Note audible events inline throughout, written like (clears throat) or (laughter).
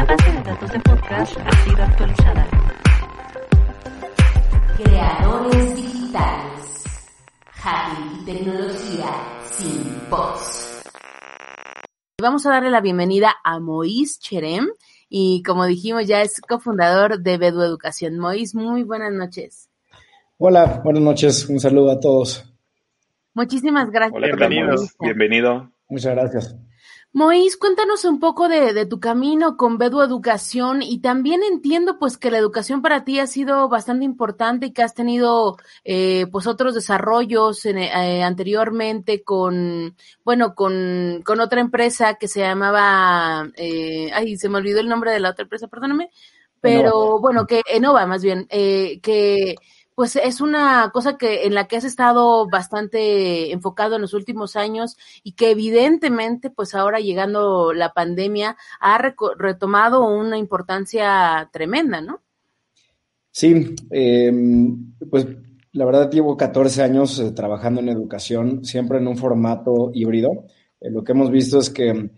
La base de datos de podcast ha sido actualizada. Creadores digitales. Hacking y tecnología sin bots. Vamos a darle la bienvenida a Mois Cherem y como dijimos ya es cofundador de Bedu Educación. Mois, muy buenas noches. Hola, buenas noches. Un saludo a todos. Muchísimas gracias. Hola, bienvenidos. Bienvenido. Muchas gracias. Mois, cuéntanos un poco de, de tu camino con Bedu Educación y también entiendo pues que la educación para ti ha sido bastante importante y que has tenido eh, pues otros desarrollos en, eh, anteriormente con, bueno, con, con otra empresa que se llamaba, eh, ay, se me olvidó el nombre de la otra empresa, perdóname, pero bueno, que Enova más bien, eh, que pues es una cosa que en la que has estado bastante enfocado en los últimos años y que evidentemente pues ahora llegando la pandemia ha retomado una importancia tremenda, ¿no? Sí, eh, pues la verdad llevo 14 años eh, trabajando en educación, siempre en un formato híbrido. Eh, lo que hemos visto es que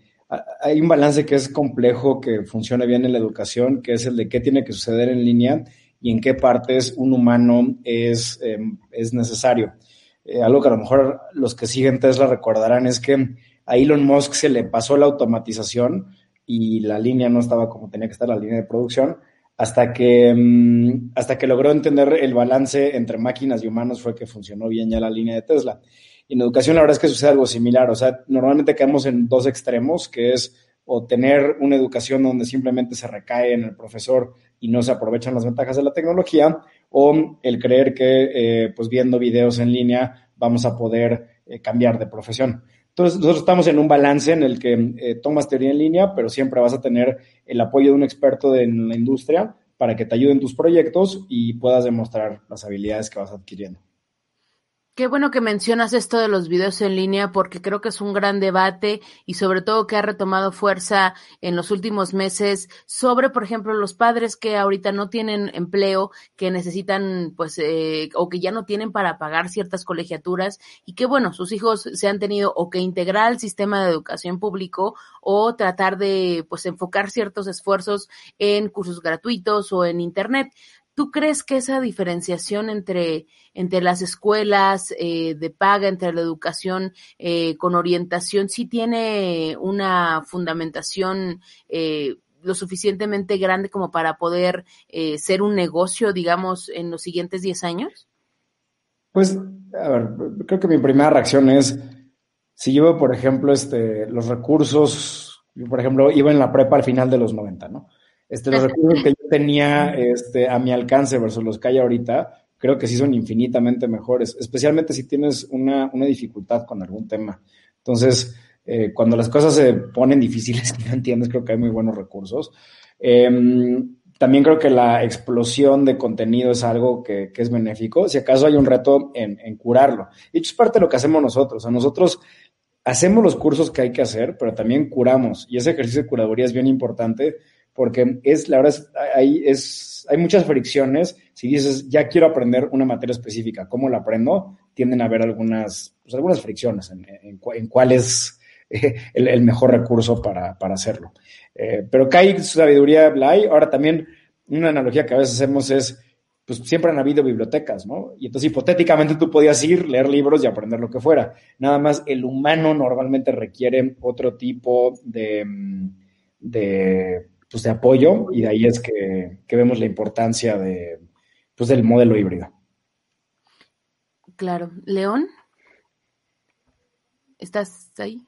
hay un balance que es complejo, que funcione bien en la educación, que es el de qué tiene que suceder en línea y en qué partes un humano es, eh, es necesario. Eh, algo que a lo mejor los que siguen Tesla recordarán es que a Elon Musk se le pasó la automatización y la línea no estaba como tenía que estar la línea de producción hasta que, mm, hasta que logró entender el balance entre máquinas y humanos fue que funcionó bien ya la línea de Tesla. En educación la verdad es que sucede algo similar, o sea, normalmente caemos en dos extremos, que es o tener una educación donde simplemente se recae en el profesor y no se aprovechan las ventajas de la tecnología, o el creer que eh, pues viendo videos en línea vamos a poder eh, cambiar de profesión. Entonces, nosotros estamos en un balance en el que eh, tomas teoría en línea, pero siempre vas a tener el apoyo de un experto de, en la industria para que te ayude en tus proyectos y puedas demostrar las habilidades que vas adquiriendo. Qué bueno que mencionas esto de los videos en línea porque creo que es un gran debate y sobre todo que ha retomado fuerza en los últimos meses sobre, por ejemplo, los padres que ahorita no tienen empleo, que necesitan, pues, eh, o que ya no tienen para pagar ciertas colegiaturas y que, bueno, sus hijos se han tenido o que integrar al sistema de educación público o tratar de, pues, enfocar ciertos esfuerzos en cursos gratuitos o en Internet. ¿Tú crees que esa diferenciación entre, entre las escuelas eh, de paga, entre la educación eh, con orientación, sí tiene una fundamentación eh, lo suficientemente grande como para poder ser un negocio, digamos, en los siguientes 10 años? Pues, a ver, creo que mi primera reacción es, si yo por ejemplo, este, los recursos, yo, por ejemplo, iba en la prepa al final de los 90, ¿no? Este, los recursos que tenía este, a mi alcance versus los que hay ahorita, creo que sí son infinitamente mejores, especialmente si tienes una, una dificultad con algún tema. Entonces, eh, cuando las cosas se ponen (laughs) difíciles y no entiendes, creo que hay muy buenos recursos. Eh, también creo que la explosión de contenido es algo que, que es benéfico. Si acaso hay un reto en, en curarlo. Y hecho, es parte de lo que hacemos nosotros. O sea, nosotros hacemos los cursos que hay que hacer, pero también curamos. Y ese ejercicio de curaduría es bien importante porque es, la verdad, es, hay, es, hay muchas fricciones. Si dices, ya quiero aprender una materia específica, ¿cómo la aprendo? Tienden a haber algunas, pues, algunas fricciones en, en, cuál es eh, el, mejor recurso para, para hacerlo. Eh, pero que hay sabiduría, la hay. Ahora también, una analogía que a veces hacemos es, pues siempre han habido bibliotecas, ¿no? Y entonces hipotéticamente tú podías ir, leer libros y aprender lo que fuera. Nada más el humano normalmente requiere otro tipo de, de, pues, de apoyo y de ahí es que, que vemos la importancia de, pues, del modelo híbrido. Claro. ¿León? ¿Estás ahí?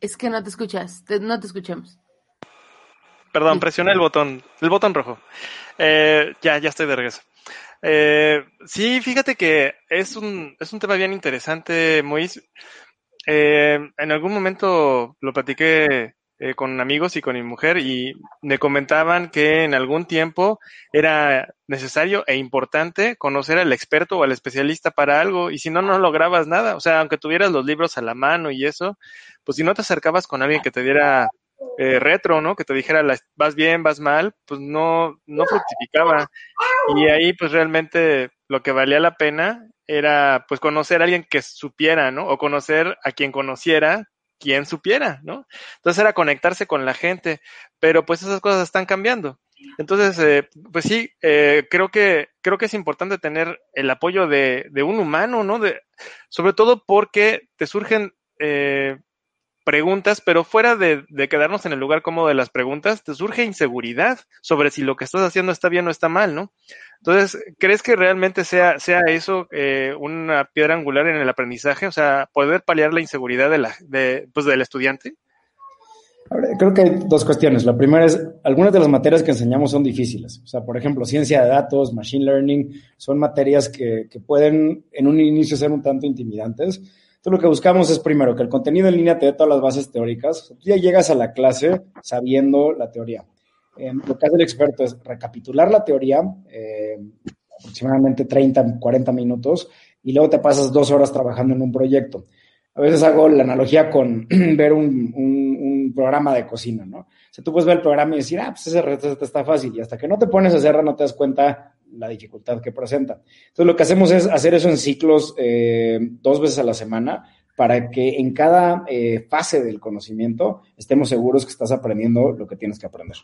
Es que no te escuchas, te- no te escuchamos. Perdón, presioné el botón, el botón rojo. Eh, ya, ya estoy de regreso. Eh, sí, fíjate que es un, es un tema bien interesante, Mois. Eh, en algún momento lo platiqué eh, con amigos y con mi mujer y me comentaban que en algún tiempo era necesario e importante conocer al experto o al especialista para algo y si no, no lograbas nada. O sea, aunque tuvieras los libros a la mano y eso, pues si no te acercabas con alguien que te diera eh, retro, ¿no? Que te dijera vas bien, vas mal, pues no, no fructificaba. Y ahí pues realmente lo que valía la pena era pues conocer a alguien que supiera, ¿no? O conocer a quien conociera quien supiera, ¿no? Entonces era conectarse con la gente, pero pues esas cosas están cambiando. Entonces, eh, pues sí, eh, creo que creo que es importante tener el apoyo de, de un humano, ¿no? De, sobre todo porque te surgen eh, preguntas, pero fuera de, de quedarnos en el lugar cómodo de las preguntas, te surge inseguridad sobre si lo que estás haciendo está bien o está mal, ¿no? Entonces, ¿crees que realmente sea, sea eso eh, una piedra angular en el aprendizaje? O sea, poder paliar la inseguridad de la, de, pues, del estudiante. Creo que hay dos cuestiones. La primera es, algunas de las materias que enseñamos son difíciles. O sea, por ejemplo, ciencia de datos, machine learning, son materias que, que pueden en un inicio ser un tanto intimidantes. Entonces, lo que buscamos es primero que el contenido en línea te dé todas las bases teóricas. Tú ya llegas a la clase sabiendo la teoría. Eh, lo que hace el experto es recapitular la teoría, eh, aproximadamente 30, 40 minutos, y luego te pasas dos horas trabajando en un proyecto. A veces hago la analogía con (clears throat) ver un, un, programa de cocina, ¿no? O sea, tú puedes ver el programa y decir, ah, pues ese reto está fácil, y hasta que no te pones a hacerlo no te das cuenta la dificultad que presenta. Entonces, lo que hacemos es hacer eso en ciclos eh, dos veces a la semana para que en cada eh, fase del conocimiento estemos seguros que estás aprendiendo lo que tienes que aprender.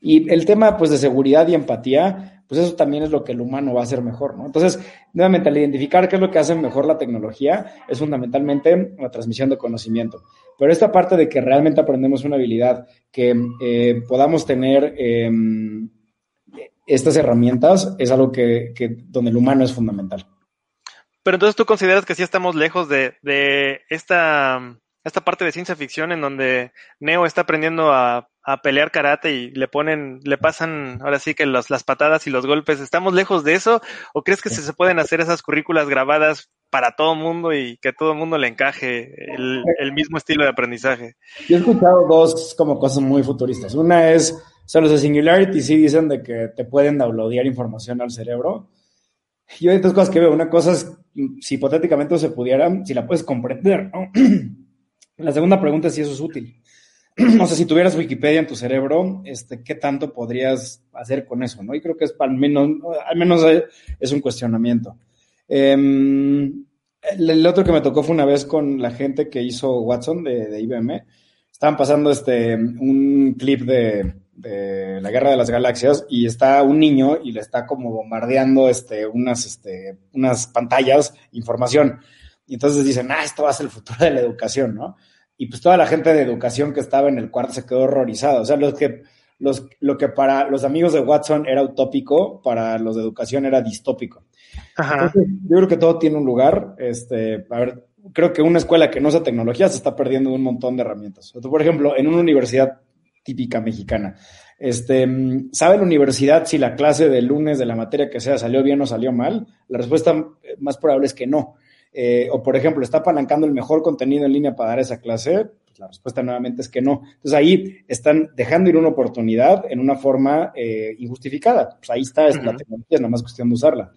Y el tema, pues, de seguridad y empatía, pues eso también es lo que el humano va a hacer mejor, ¿no? Entonces, nuevamente, al identificar qué es lo que hace mejor la tecnología, es fundamentalmente la transmisión de conocimiento. Pero esta parte de que realmente aprendemos una habilidad, que eh, podamos tener eh, estas herramientas, es algo que, que, donde el humano es fundamental. Pero entonces tú consideras que sí estamos lejos de, de esta, esta parte de ciencia ficción en donde Neo está aprendiendo a, a pelear karate y le ponen, le pasan ahora sí que los, las patadas y los golpes. ¿Estamos lejos de eso? ¿O crees que se, se pueden hacer esas currículas grabadas para todo mundo y que a todo mundo le encaje el, el, mismo estilo de aprendizaje? Yo he escuchado dos como cosas muy futuristas. Una es, sea, los de Singularity sí dicen de que te pueden downloadear información al cerebro. Yo hay dos cosas que veo. Una cosa es, si hipotéticamente se pudiera, si la puedes comprender, ¿no? (clears throat) La segunda pregunta es si eso es útil. (clears throat) O sea, si tuvieras Wikipedia en tu cerebro, este, ¿qué tanto podrías hacer con eso? ¿no? Y creo que es al menos, al menos es un cuestionamiento. Eh, el, el, otro que me tocó fue una vez con la gente que hizo Watson de, de IBM. Estaban pasando este, un clip de, de, la Guerra de las Galaxias y está un niño y le está como bombardeando este, unas, este, unas pantallas, información. Y entonces dicen, ah, esto va a ser el futuro de la educación, ¿no? Y pues toda la gente de educación que estaba en el cuarto se quedó horrorizada. O sea, los que, los, lo que para los amigos de Watson era utópico, para los de educación era distópico. Ajá. Entonces, yo creo que todo tiene un lugar. Este, a ver, creo que una escuela que no usa tecnología se está perdiendo un montón de herramientas. Por ejemplo, en una universidad típica mexicana, este, ¿sabe la universidad si la clase de lunes de la materia que sea salió bien o salió mal? La respuesta más probable es que no. Eh, o, por ejemplo, ¿está apalancando el mejor contenido en línea para dar esa clase? Pues la respuesta nuevamente es que no. Entonces ahí están dejando ir una oportunidad en una forma eh, injustificada. Pues ahí está, es uh -huh. la tecnología, es nada más cuestión de usarla.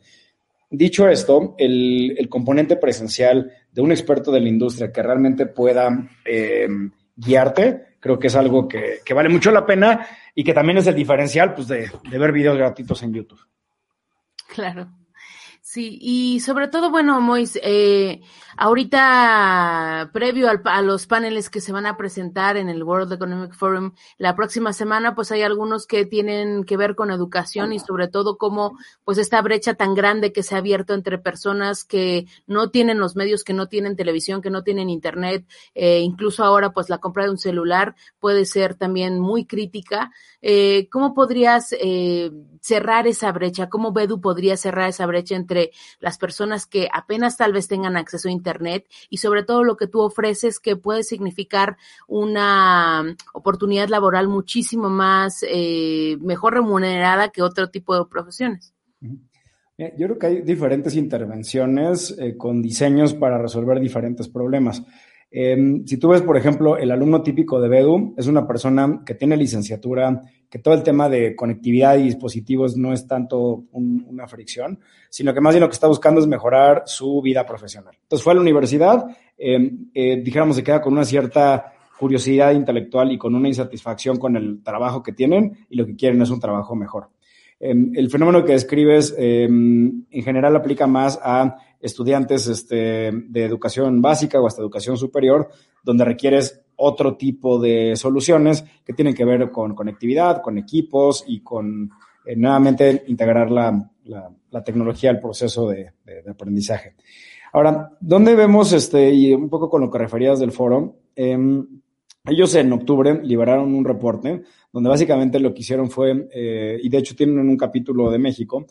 Dicho esto, el, el, componente presencial de un experto de la industria que realmente pueda eh, guiarte, creo que es algo que, que, vale mucho la pena y que también es el diferencial pues, de, de ver videos gratuitos en YouTube. Claro. Sí, y sobre todo, bueno, Mois, eh, ahorita, previo al, a los paneles que se van a presentar en el World Economic Forum la próxima semana, pues hay algunos que tienen que ver con educación y sobre todo cómo, pues esta brecha tan grande que se ha abierto entre personas que no tienen los medios, que no tienen televisión, que no tienen internet, eh, incluso ahora, pues la compra de un celular puede ser también muy crítica. Eh, ¿Cómo podrías cerrar esa brecha? ¿Cómo Bedu podría cerrar esa brecha entre las personas que apenas tal vez tengan acceso a Internet y sobre todo lo que tú ofreces que puede significar una oportunidad laboral muchísimo más eh, mejor remunerada que otro tipo de profesiones. Yo creo que hay diferentes intervenciones eh, con diseños para resolver diferentes problemas. Em, si tú ves, por ejemplo, el alumno típico de BEDU es una persona que tiene licenciatura, que todo el tema de conectividad y dispositivos no es tanto una fricción, sino que más bien lo que está buscando es mejorar su vida profesional. Entonces fue a la universidad, em, eh, dijéramos, se queda con una cierta curiosidad intelectual y con una insatisfacción con el trabajo que tienen y lo que quieren es un trabajo mejor. Em, el fenómeno que describes em, en general aplica más a estudiantes este, de educación básica o hasta educación superior, donde requieres otro tipo de soluciones que tienen que ver con conectividad, con equipos y con eh, nuevamente integrar la, tecnología al proceso de, aprendizaje. Ahora, ¿dónde vemos, este, y un poco con lo que referías del foro, em, ellos en octubre liberaron un reporte donde básicamente lo que hicieron fue, eh, y de hecho tienen un capítulo de México,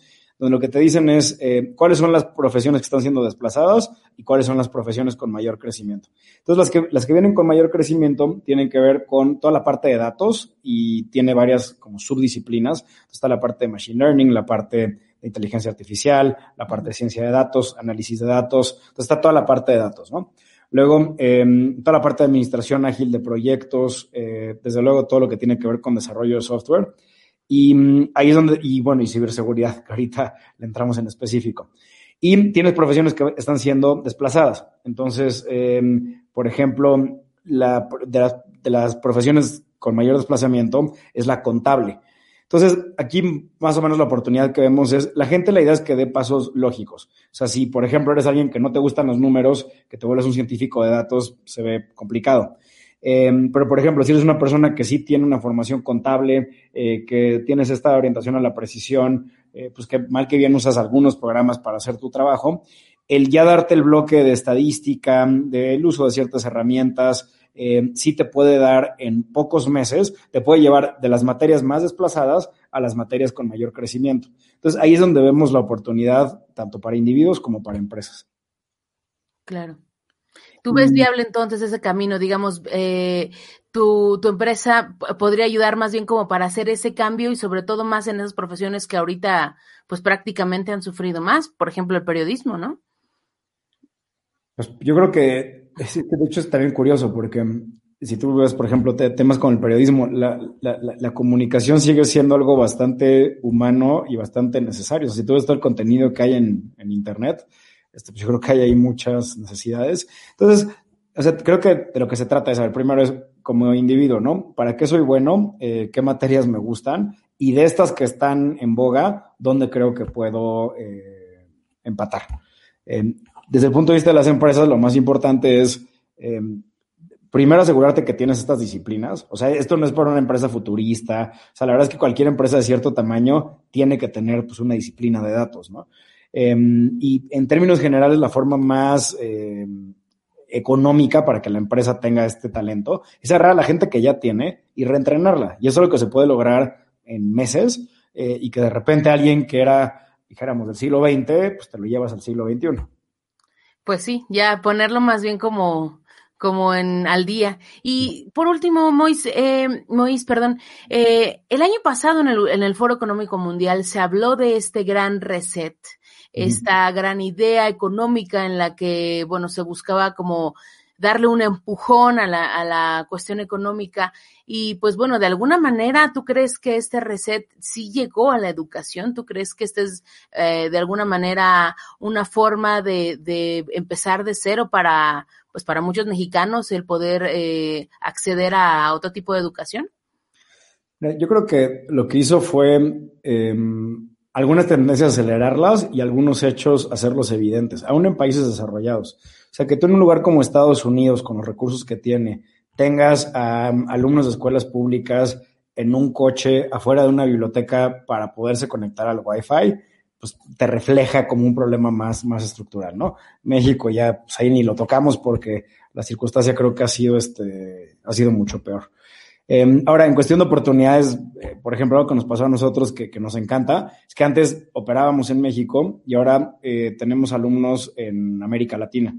donde lo que te dicen es eh, cuáles son las profesiones que están siendo desplazadas y cuáles son las profesiones con mayor crecimiento. Entonces, las que, las que vienen con mayor crecimiento tienen que ver con toda la parte de datos y tiene varias como subdisciplinas. está la parte de machine learning, la parte de inteligencia artificial, la parte de ciencia de datos, análisis de datos. Entonces, está toda la parte de datos, ¿no? Luego, em, toda la parte de administración ágil de proyectos, eh, desde luego todo lo que tiene que ver con desarrollo de software. Y mm, ahí es donde, y bueno, y ciberseguridad, (laughs) que ahorita le entramos en específico. Y tienes profesiones que están siendo desplazadas. Entonces, em, por ejemplo, la, de, las, de las profesiones con mayor desplazamiento es la contable. Entonces, aquí más o menos la oportunidad que vemos es, la gente la idea es que dé pasos lógicos. O sea, si por ejemplo eres alguien que no te gustan los números, que te vuelves un científico de datos, se ve complicado. Em, pero, por ejemplo, si eres una persona que sí tiene una formación contable, eh, que tienes esta orientación a la precisión, eh, pues que mal que bien usas algunos programas para hacer tu trabajo, el ya darte el bloque de estadística, del uso de ciertas herramientas, eh, sí te puede dar en pocos meses, te puede llevar de las materias más desplazadas a las materias con mayor crecimiento. Entonces, ahí es donde vemos la oportunidad tanto para individuos como para empresas. Claro. ¿Tú ves mm. viable entonces ese camino? Digamos, eh, tu, tu, empresa podría ayudar más bien como para hacer ese cambio y sobre todo más en esas profesiones que ahorita pues prácticamente han sufrido más, por ejemplo el periodismo, ¿no? Pues yo creo que de hecho es también curioso porque mm, si tú ves, por ejemplo, temas con el periodismo, la, comunicación sigue siendo algo bastante humano y bastante necesario. si tú ves todo el contenido que hay en, Internet, este, pues yo creo que hay muchas necesidades. Entonces, creo que de lo que se trata es, saber primero como individuo, ¿no? ¿Para qué soy bueno? Eh, ¿Qué materias me gustan? Y de estas que están en boga, ¿dónde creo que puedo eh, empatar? desde el punto de vista de las empresas, lo más importante es, eh, primero, asegurarte que tienes estas disciplinas. O sea, esto no es para una empresa futurista. O sea, la verdad es que cualquier empresa de cierto tamaño tiene que tener pues, una disciplina de datos, ¿no? Em, y en términos generales, la forma más em, económica para que la empresa tenga este talento es agarrar a la gente que ya tiene y reentrenarla. Y eso es lo que se puede lograr en meses eh, y que de repente alguien que era, dijéramos, del siglo XX, pues te lo llevas al siglo XXI. Pues sí, ya ponerlo más bien como, como en al día. Y por último, Mois, eh, Mois perdón, eh, el año pasado en el, en el Foro Económico Mundial se habló de este gran reset, esta gran idea económica en la que, bueno, se buscaba como darle un empujón a la, a la cuestión económica. Y pues bueno, de alguna manera, ¿tú crees que este reset sí llegó a la educación? ¿Tú crees que este es eh, de alguna manera una forma de, de, empezar de cero para, pues para muchos mexicanos el poder eh, acceder a otro tipo de educación? Yo creo que lo que hizo fue eh, algunas tendencias acelerarlas y algunos hechos hacerlos evidentes, aún en países desarrollados. Sea, que tú en un lugar como Estados Unidos, con los recursos que tiene, tengas a alumnos de escuelas públicas en un coche afuera de una biblioteca para poderse conectar al Wi-Fi, pues te refleja como un problema más, más estructural, ¿no? México ya, pues ahí ni lo tocamos porque la circunstancia creo que ha sido, este, ha sido mucho peor. Eh, ahora, en cuestión de oportunidades, eh, por ejemplo, algo que nos pasó a nosotros que, que, nos encanta, es que antes operábamos en México y ahora eh, tenemos alumnos en América Latina.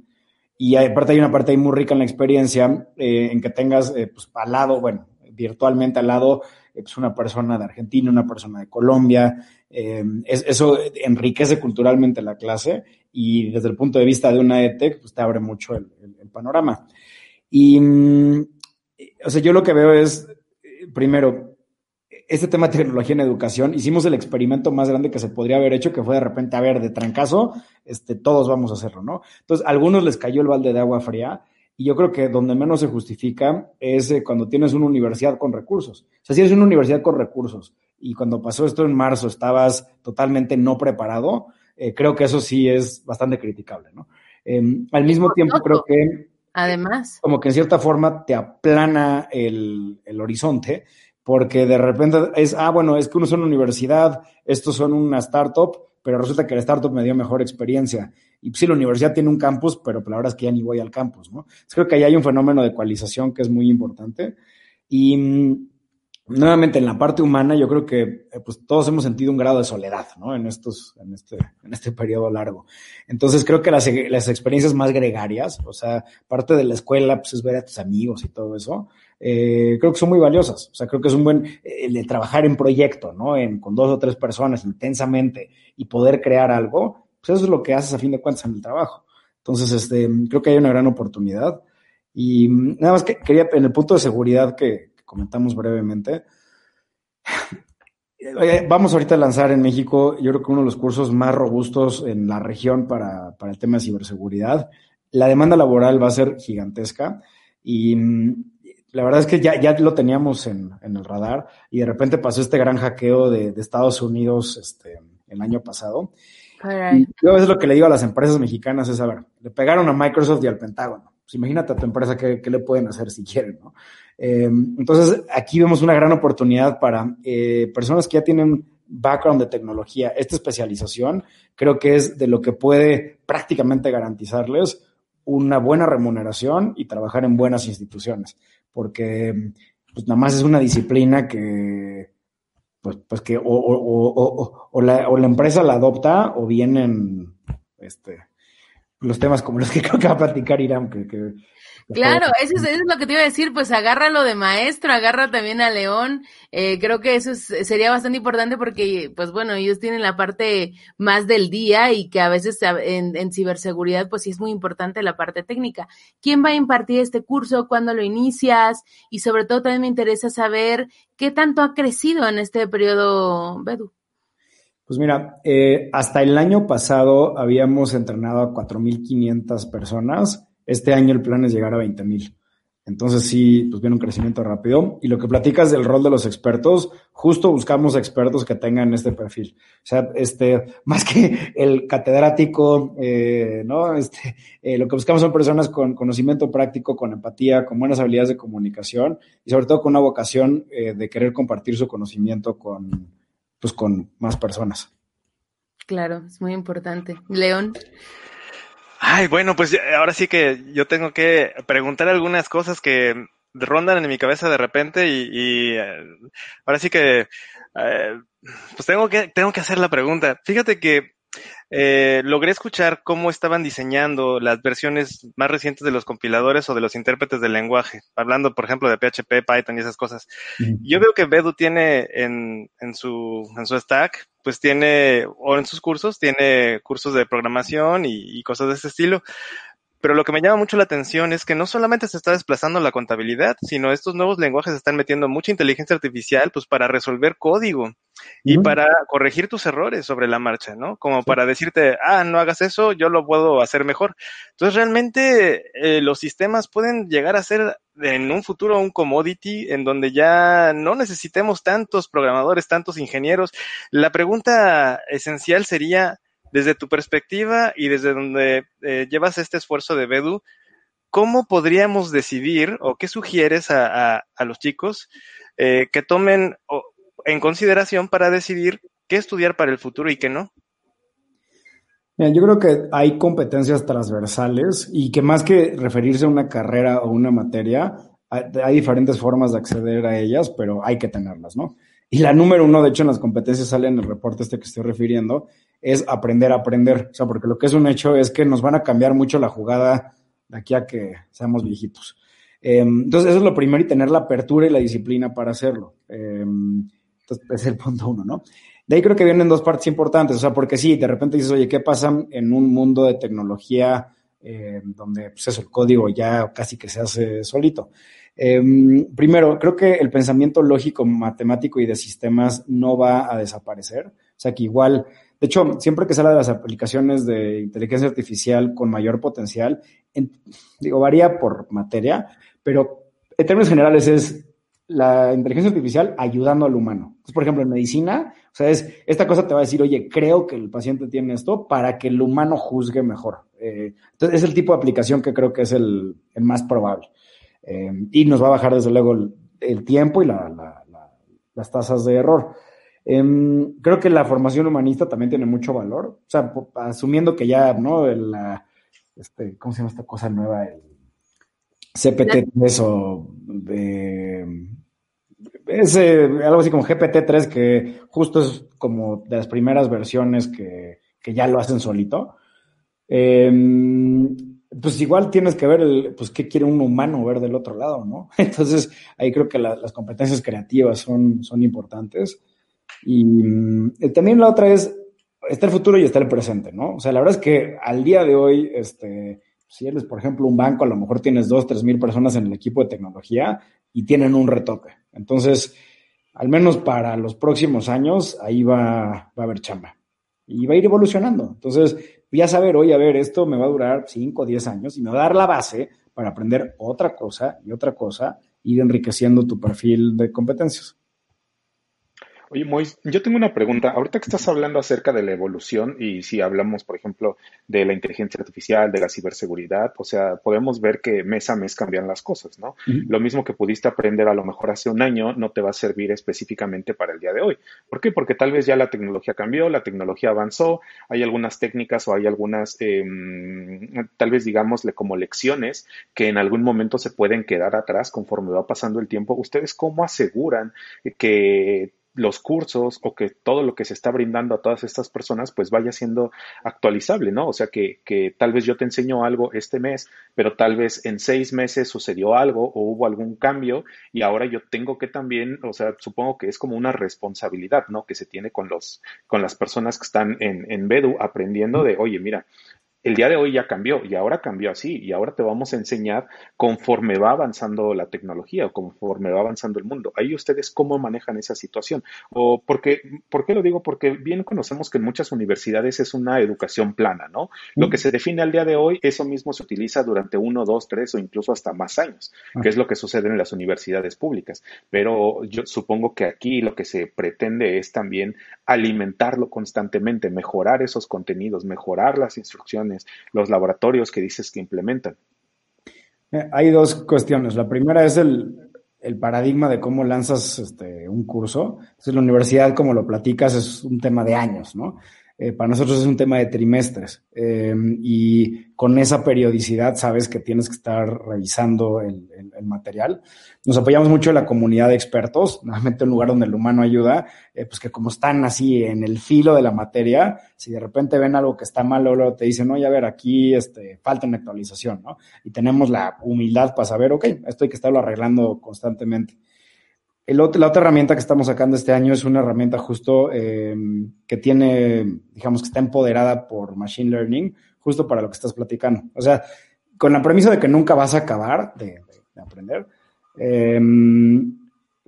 Y aparte hay una parte ahí muy rica en la experiencia, eh, en que tengas pues, al lado, bueno, virtualmente al lado, pues una persona de Argentina, una persona de Colombia. Es, eso enriquece culturalmente la clase y desde el punto de vista de una ETEC, pues te abre mucho el, el, el panorama. Y mm, o sea, yo lo que veo es, primero, este tema de tecnología en educación, hicimos el experimento más grande que se podría haber hecho, que fue de repente, a ver, de trancazo, este, todos vamos a hacerlo, ¿no? Entonces, a algunos les cayó el balde de agua fría, y yo creo que donde menos se justifica es eh, cuando tienes una universidad con recursos. O sea, si eres una universidad con recursos y cuando pasó esto en marzo estabas totalmente no preparado, eh, creo que eso sí es bastante criticable, ¿no? Eh, al mismo tiempo, creo que Además. Como que en cierta forma te aplana el, el, horizonte, porque de repente es, ah, bueno, es que uno es una universidad, estos son una startup, pero resulta que la startup me dio mejor experiencia. Y sí, la universidad tiene un campus, pero la verdad es que ya ni voy al campus, ¿no? Entonces, creo que ahí hay un fenómeno de ecualización que es muy importante. Y nuevamente en la parte humana, yo creo que eh, pues todos hemos sentido un grado de soledad, ¿no? En estos, en este, en este periodo largo. Entonces creo que las, las experiencias más gregarias, o sea, parte de la escuela, pues es ver a tus amigos y todo eso, eh, creo que son muy valiosas. O sea, creo que es un buen, el de trabajar en proyecto, ¿no? En, con dos o tres personas intensamente y poder crear algo, pues eso es lo que haces a fin de cuentas en el trabajo. Entonces, este, creo que hay una gran oportunidad. Y nada más que quería, en el punto de seguridad que, comentamos brevemente. (sighs) Vamos ahorita a lanzar en México, yo creo que uno de los cursos más robustos en la región para, para el tema de ciberseguridad. La demanda laboral va a ser gigantesca y mm, la verdad es que ya, ya lo teníamos en, en, el radar y de repente pasó este gran hackeo de, de Estados Unidos este, el año pasado. Y yo a veces lo que le digo a las empresas mexicanas es, a ver, le pegaron a Microsoft y al Pentágono. Pues imagínate a tu empresa qué, qué le pueden hacer si quieren, ¿no? Eh, entonces, aquí vemos una gran oportunidad para eh, personas que ya tienen background de tecnología, esta especialización, creo que es de lo que puede prácticamente garantizarles una buena remuneración y trabajar en buenas instituciones, porque pues nada más es una disciplina que pues, pues que o, o, o, o, la, o la empresa la adopta o vienen este los temas como los que (laughs) creo que va a platicar Irán, que, que Claro, eso es, eso es, lo que te iba a decir, pues agárralo de maestro, agarra también a León, eh, creo que eso es, sería bastante importante porque, pues bueno, ellos tienen la parte más del día y que a veces en, en, ciberseguridad, pues sí es muy importante la parte técnica. ¿Quién va a impartir este curso? ¿Cuándo lo inicias? Y sobre todo también me interesa saber qué tanto ha crecido en este periodo, Bedu. Pues mira, eh, hasta el año pasado habíamos entrenado a 4.500 personas este año el plan es llegar a 20 mil. Entonces sí, pues viene un crecimiento rápido. Y lo que platicas del rol de los expertos, justo buscamos expertos que tengan este perfil. O sea, este, (laughs) más que el catedrático, eh, ¿no? Este, eh, lo que buscamos son personas con conocimiento práctico, con empatía, con buenas habilidades de comunicación y sobre todo con una vocación eh, de querer compartir su conocimiento con, pues, con más personas. Claro, es muy importante. León. Ay, bueno, pues ahora sí que yo tengo que preguntar algunas cosas que rondan en mi cabeza de repente y, y ahora sí que eh, pues tengo que tengo que hacer la pregunta. Fíjate que eh, logré escuchar cómo estaban diseñando las versiones más recientes de los compiladores o de los intérpretes del lenguaje, hablando, por ejemplo, de PHP, Python y esas cosas. Yo veo que Bedu tiene en, en, su, en su stack, pues tiene, o en sus cursos, tiene cursos de programación y, y cosas de ese estilo. Pero lo que me llama mucho la atención es que no solamente se está desplazando la contabilidad, sino estos nuevos lenguajes están metiendo mucha inteligencia artificial pues para resolver código y para corregir tus errores sobre la marcha, ¿no? Como para decirte, ah, no hagas eso, yo lo puedo hacer mejor. Entonces realmente eh, los sistemas pueden llegar a ser en un futuro un commodity en donde ya no necesitemos tantos programadores, tantos ingenieros. La pregunta esencial sería, desde tu perspectiva y desde donde eh, llevas este esfuerzo de Bedu, ¿cómo podríamos decidir o qué sugieres a, los chicos eh, que tomen en consideración para decidir qué estudiar para el futuro y qué no? Mira, yo creo que hay competencias transversales y que más que referirse a una carrera o una materia, hay diferentes formas de acceder a ellas, pero hay que tenerlas, ¿no? Y la número uno, de hecho, en las competencias sale en el reporte este que estoy refiriendo, es aprender a aprender. O sea, porque lo que es un hecho es que nos van a cambiar mucho la jugada de aquí a que seamos viejitos. Em, entonces, eso es lo primero y tener la apertura y la disciplina para hacerlo. Em, entonces, es el punto uno, ¿no? De ahí creo que vienen dos partes importantes, o sea, porque sí, de repente dices, oye, ¿qué pasa en un mundo de tecnología eh, donde, pues eso, el código ya casi que se hace solito? Eh, primero, creo que el pensamiento lógico, matemático y de sistemas no va a desaparecer. O sea, que igual, de hecho, siempre que sale de las aplicaciones de inteligencia artificial con mayor potencial, digo, varía por materia, pero en términos generales es la inteligencia artificial ayudando al humano. Entonces, por ejemplo, en medicina, o sea, es, esta cosa te va a decir, oye, creo que el paciente tiene esto para que el humano juzgue mejor. Eh, entonces, es el tipo de aplicación que creo que es el, más probable. Eh, y nos va a bajar, desde luego, el, tiempo y las tasas de error. Em, creo que la formación humanista también tiene mucho valor. O sea, asumiendo que ya, ¿no? La, este, ¿Cómo se llama esta cosa nueva? El, CPT3 o de, es algo así como GPT-3 que justo es como de las primeras versiones que, ya lo hacen solito. Em, pues igual tienes que ver pues qué quiere un humano ver del otro lado, ¿no? (laughs) Entonces ahí creo que las competencias creativas son, son importantes. Y eh, también la otra es, está el futuro y está el presente, ¿no? O sea, la verdad es que al día de hoy, este, si eres, por ejemplo, un banco, a lo mejor tienes dos, tres mil personas en el equipo de tecnología y tienen un retoque. Entonces, al menos para los próximos años, ahí va, va a haber chamba. Y va a ir evolucionando. Entonces, ya saber, oye, a ver, esto me va a durar 5 o 10 años y me va a dar la base para aprender otra cosa y otra cosa, ir enriqueciendo tu perfil de competencias. Oye, Mois, yo tengo una pregunta. Ahorita que estás hablando acerca de la evolución y si hablamos, por ejemplo, de la inteligencia artificial, de la ciberseguridad, o sea, podemos ver que mes a mes cambian las cosas, ¿no? Lo mismo que pudiste aprender a lo mejor hace un año no te va a servir específicamente para el día de hoy. ¿Por qué? Porque tal vez ya la tecnología cambió, la tecnología avanzó, hay algunas técnicas o hay algunas, em, tal vez digámosle como lecciones que en algún momento se pueden quedar atrás conforme va pasando el tiempo. ¿Ustedes cómo aseguran que los cursos o que todo lo que se está brindando a todas estas personas pues vaya siendo actualizable, ¿no? O sea, que, que, tal vez yo te enseño algo este mes, pero tal vez en seis meses sucedió algo o hubo algún cambio y ahora yo tengo que también, o sea, supongo que es como una responsabilidad, ¿no? Que se tiene con los, con las personas que están en, en Bedu aprendiendo de, oye, mira, el día de hoy ya cambió y ahora cambió así y ahora te vamos a enseñar conforme va avanzando la tecnología o conforme va avanzando el mundo. Ahí ustedes cómo manejan esa situación. O porque, ¿Por qué lo digo? Porque bien conocemos que en muchas universidades es una educación plana, ¿no? Lo que se define al día de hoy, eso mismo se utiliza durante uno, dos, tres o incluso hasta más años, que es lo que sucede en las universidades públicas. Pero yo supongo que aquí lo que se pretende es también alimentarlo constantemente, mejorar esos contenidos, mejorar las instrucciones los laboratorios que dices que implementan? Eh, hay dos cuestiones. La primera es el, paradigma de cómo lanzas este, un curso. Entonces, la universidad, como lo platicas, es un tema de años, ¿no? Eh, para nosotros es un tema de trimestres em, y con esa periodicidad sabes que tienes que estar revisando el, material. Nos apoyamos mucho en la comunidad de expertos, (laughs) nuevamente un lugar donde el humano ayuda, eh, pues que como están así en el filo de la materia, si de repente ven algo que está mal, luego te dicen, oye, a ver, aquí este, falta una actualización, ¿no? Y tenemos la humildad para saber, ok, esto hay que estarlo arreglando constantemente la otra herramienta que estamos sacando este año es una herramienta justo em, que tiene, digamos que está empoderada por Machine Learning, justo para lo que estás platicando. O sea, con la premisa de que nunca vas a acabar de, aprender, em,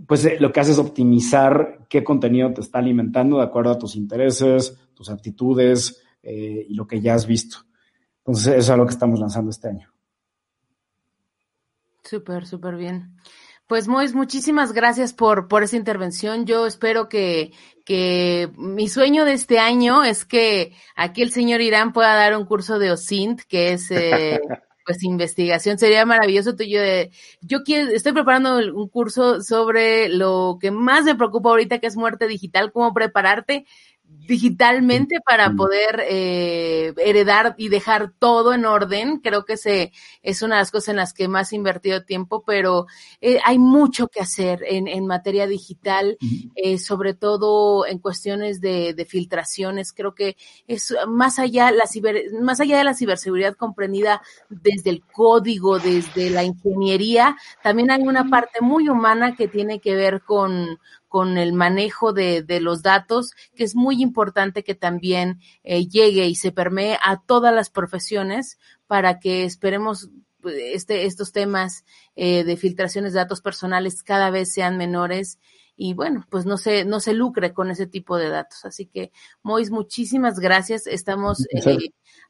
pues eh, lo que hace es optimizar qué contenido te está alimentando de acuerdo a tus intereses, tus aptitudes eh, y lo que ya has visto. Entonces, eso es algo que estamos lanzando este año. Súper, súper bien. Pues Mois, muchísimas gracias por, por esa intervención. Yo espero que, que mi sueño de este año es que aquí el señor Irán pueda dar un curso de OSINT, que es eh, (laughs) pues investigación. Sería maravilloso tuyo de, yo quiero, estoy preparando un curso sobre lo que más me preocupa ahorita, que es muerte digital, cómo prepararte digitalmente para poder eh, heredar y dejar todo en orden. Creo que se, es una de las cosas en las que más he invertido tiempo, pero eh, hay mucho que hacer en, en materia digital, eh, sobre todo en cuestiones de, de, filtraciones. Creo que es más allá, la ciber, más allá de la ciberseguridad comprendida desde el código, desde la ingeniería, también hay una parte muy humana que tiene que ver con, con el manejo de, de, los datos, que es muy importante que también eh, llegue y se permee a todas las profesiones para que esperemos este, estos temas eh, de filtraciones de datos personales cada vez sean menores y bueno, pues no se, no se lucre con ese tipo de datos. Así que, Mois, muchísimas gracias. Estamos eh,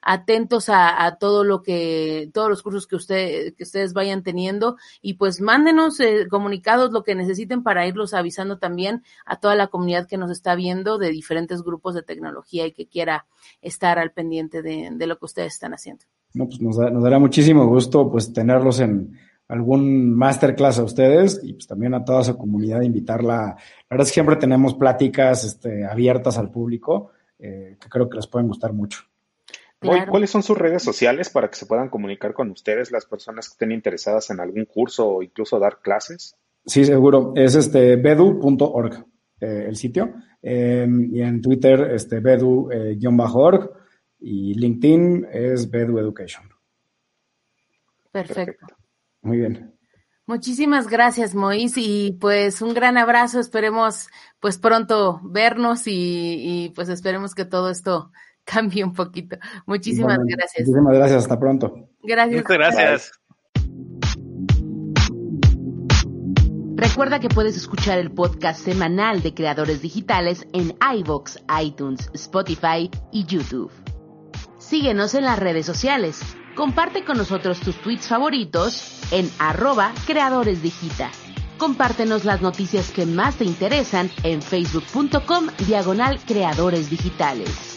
atentos a, a, todo lo que, todos los cursos que usted, que ustedes vayan teniendo y pues mándenos eh, comunicados lo que necesiten para irlos avisando también a toda la comunidad que nos está viendo de diferentes grupos de tecnología y que quiera estar al pendiente de, de lo que ustedes están haciendo. No, pues nos, da, nos dará muchísimo gusto pues tenerlos en, algún masterclass a ustedes y pues también a toda su comunidad invitarla. La verdad es que siempre tenemos pláticas este, abiertas al público eh, que creo que les pueden gustar mucho. Claro. ¿Cuáles son sus redes sociales para que se puedan comunicar con ustedes las personas que estén interesadas en algún curso o incluso dar clases? Sí, seguro. Es este bedu.org eh, el sitio. Eh, y en Twitter, este bedu-org y LinkedIn es Bedu Education. Perfecto. Perfecto. Muy bien. Muchísimas gracias, Mois, y pues un gran abrazo. Esperemos pues pronto vernos y, y pues esperemos que todo esto (laughs) cambie un poquito. Muchísimas Bueno, gracias. Muchísimas gracias. Hasta pronto. Gracias. Muchas gracias. Recuerda que puedes escuchar el podcast semanal de creadores digitales en iVoox, iTunes, Spotify y YouTube. Síguenos en las redes sociales. Comparte con nosotros tus tweets favoritos en arroba creadoresdigita. Compártenos las noticias que más te interesan en facebook.com diagonal creadores digitales.